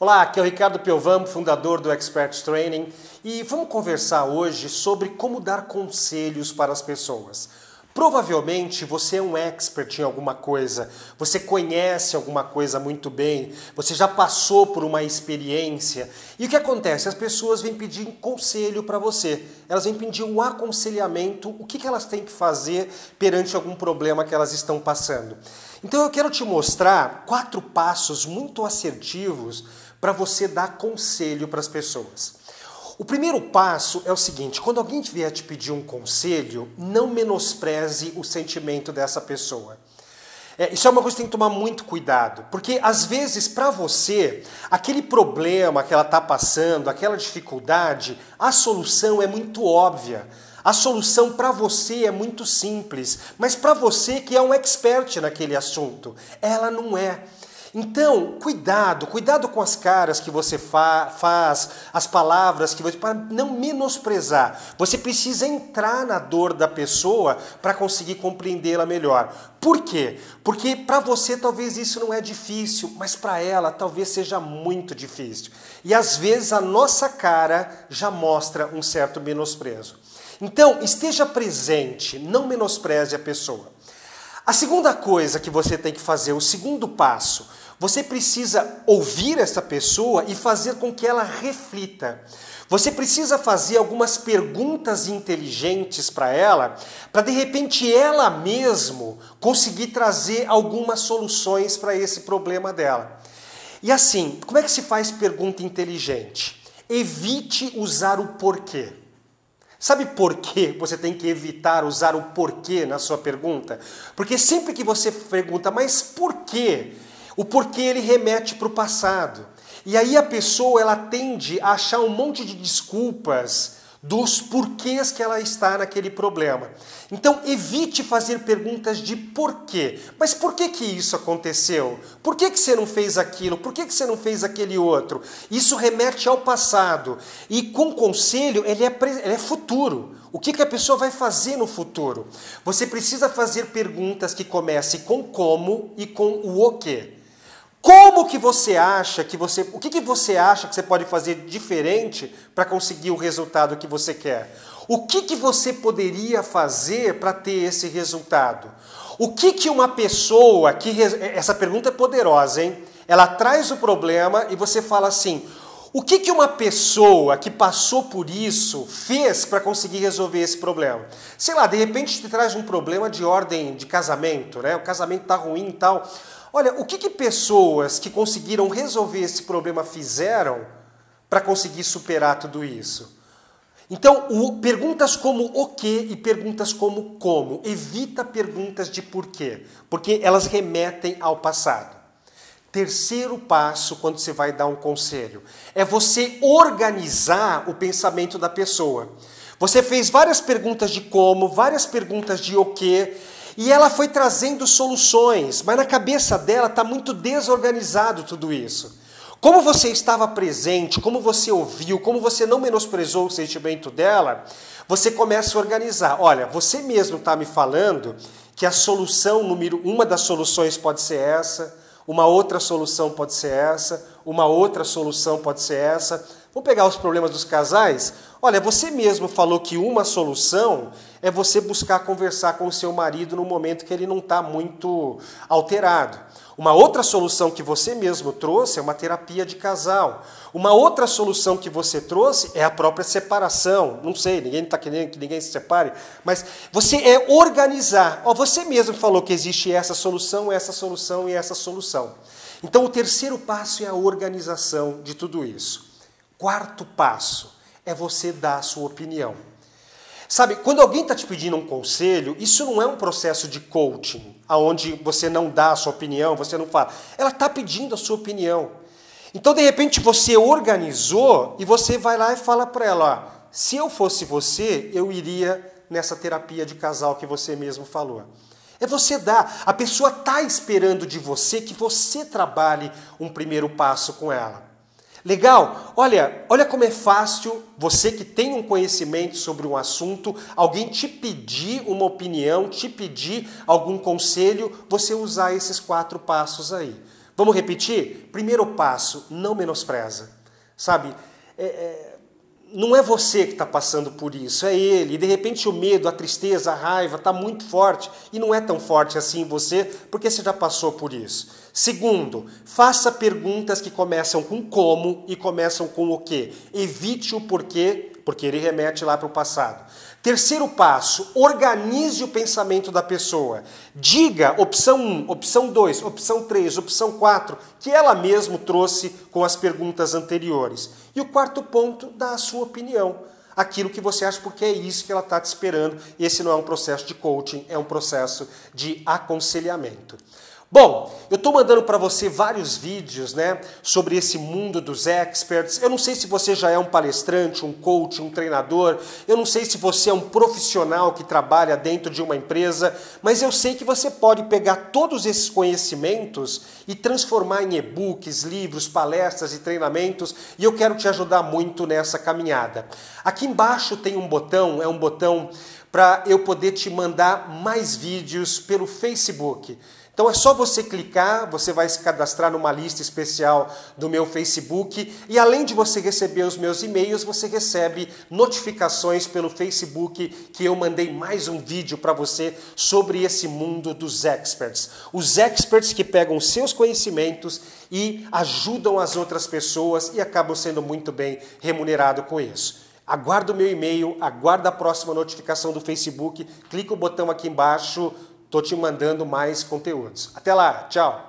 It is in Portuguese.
Olá, aqui é o Ricardo Piovam, fundador do Expert Training, e vamos conversar hoje sobre como dar conselhos para as pessoas. Provavelmente você é um expert em alguma coisa, você conhece alguma coisa muito bem, você já passou por uma experiência. E o que acontece? As pessoas vêm pedir conselho para você, elas vêm pedir um aconselhamento, o que, que elas têm que fazer perante algum problema que elas estão passando. Então eu quero te mostrar quatro passos muito assertivos para você dar conselho para as pessoas. O primeiro passo é o seguinte: quando alguém vier te pedir um conselho, não menospreze o sentimento dessa pessoa. É, isso é uma coisa que tem que tomar muito cuidado, porque às vezes para você, aquele problema que ela está passando, aquela dificuldade, a solução é muito óbvia. A solução para você é muito simples, mas para você que é um expert naquele assunto, ela não é. Então, cuidado, cuidado com as caras que você fa faz, as palavras que você. para não menosprezar. Você precisa entrar na dor da pessoa para conseguir compreendê-la melhor. Por quê? Porque para você talvez isso não é difícil, mas para ela talvez seja muito difícil. E às vezes a nossa cara já mostra um certo menosprezo. Então, esteja presente, não menospreze a pessoa. A segunda coisa que você tem que fazer, o segundo passo, você precisa ouvir essa pessoa e fazer com que ela reflita. Você precisa fazer algumas perguntas inteligentes para ela, para de repente ela mesmo conseguir trazer algumas soluções para esse problema dela. E assim, como é que se faz pergunta inteligente? Evite usar o porquê. Sabe por que você tem que evitar usar o porquê na sua pergunta? Porque sempre que você pergunta, mas por quê? O porquê ele remete para o passado. E aí a pessoa ela tende a achar um monte de desculpas dos porquês que ela está naquele problema. Então evite fazer perguntas de porquê. Mas por que que isso aconteceu? Por que que você não fez aquilo? Por que que você não fez aquele outro? Isso remete ao passado. E com conselho ele é, ele é futuro. O que, que a pessoa vai fazer no futuro? Você precisa fazer perguntas que comecem com como e com o o quê. Como que você acha que você, o que, que você acha que você pode fazer diferente para conseguir o resultado que você quer? O que, que você poderia fazer para ter esse resultado? O que, que uma pessoa que essa pergunta é poderosa, hein? Ela traz o problema e você fala assim: o que, que uma pessoa que passou por isso fez para conseguir resolver esse problema? Sei lá, de repente te traz um problema de ordem de casamento, né? O casamento tá ruim e tal. Olha, o que, que pessoas que conseguiram resolver esse problema fizeram para conseguir superar tudo isso? Então, o, perguntas como o que e perguntas como como. Evita perguntas de porquê, porque elas remetem ao passado. Terceiro passo quando você vai dar um conselho é você organizar o pensamento da pessoa. Você fez várias perguntas de como, várias perguntas de o que, e ela foi trazendo soluções, mas na cabeça dela está muito desorganizado tudo isso. Como você estava presente, como você ouviu, como você não menosprezou o sentimento dela, você começa a organizar. Olha, você mesmo está me falando que a solução número uma das soluções pode ser essa, uma outra solução pode ser essa, uma outra solução pode ser essa. Vamos pegar os problemas dos casais? Olha, você mesmo falou que uma solução é você buscar conversar com o seu marido no momento que ele não está muito alterado. Uma outra solução que você mesmo trouxe é uma terapia de casal. Uma outra solução que você trouxe é a própria separação. Não sei, ninguém está querendo que ninguém se separe, mas você é organizar. Ó, você mesmo falou que existe essa solução, essa solução e essa solução. Então, o terceiro passo é a organização de tudo isso. Quarto passo é você dar a sua opinião. Sabe, quando alguém está te pedindo um conselho, isso não é um processo de coaching, aonde você não dá a sua opinião, você não fala. Ela está pedindo a sua opinião. Então, de repente, você organizou e você vai lá e fala para ela: se eu fosse você, eu iria nessa terapia de casal que você mesmo falou. É você dar. A pessoa está esperando de você que você trabalhe um primeiro passo com ela. Legal? Olha, olha como é fácil você que tem um conhecimento sobre um assunto, alguém te pedir uma opinião, te pedir algum conselho, você usar esses quatro passos aí. Vamos repetir? Primeiro passo, não menospreza. Sabe? É, é, não é você que está passando por isso, é ele. E de repente o medo, a tristeza, a raiva está muito forte e não é tão forte assim em você porque você já passou por isso. Segundo, faça perguntas que começam com como e começam com o que. Evite o porquê, porque ele remete lá para o passado. Terceiro passo, organize o pensamento da pessoa. Diga opção 1, opção 2, opção 3, opção 4, que ela mesmo trouxe com as perguntas anteriores. E o quarto ponto, dá a sua opinião. Aquilo que você acha, porque é isso que ela está te esperando. Esse não é um processo de coaching, é um processo de aconselhamento. Bom, eu estou mandando para você vários vídeos né, sobre esse mundo dos experts. Eu não sei se você já é um palestrante, um coach, um treinador. Eu não sei se você é um profissional que trabalha dentro de uma empresa. Mas eu sei que você pode pegar todos esses conhecimentos e transformar em e-books, livros, palestras e treinamentos. E eu quero te ajudar muito nessa caminhada. Aqui embaixo tem um botão, é um botão para eu poder te mandar mais vídeos pelo Facebook. Então é só você clicar, você vai se cadastrar numa lista especial do meu Facebook e além de você receber os meus e-mails, você recebe notificações pelo Facebook que eu mandei mais um vídeo para você sobre esse mundo dos experts. Os experts que pegam seus conhecimentos e ajudam as outras pessoas e acabam sendo muito bem remunerados com isso. Aguarda o meu e-mail, aguarda a próxima notificação do Facebook, clica o botão aqui embaixo Estou te mandando mais conteúdos. Até lá, tchau!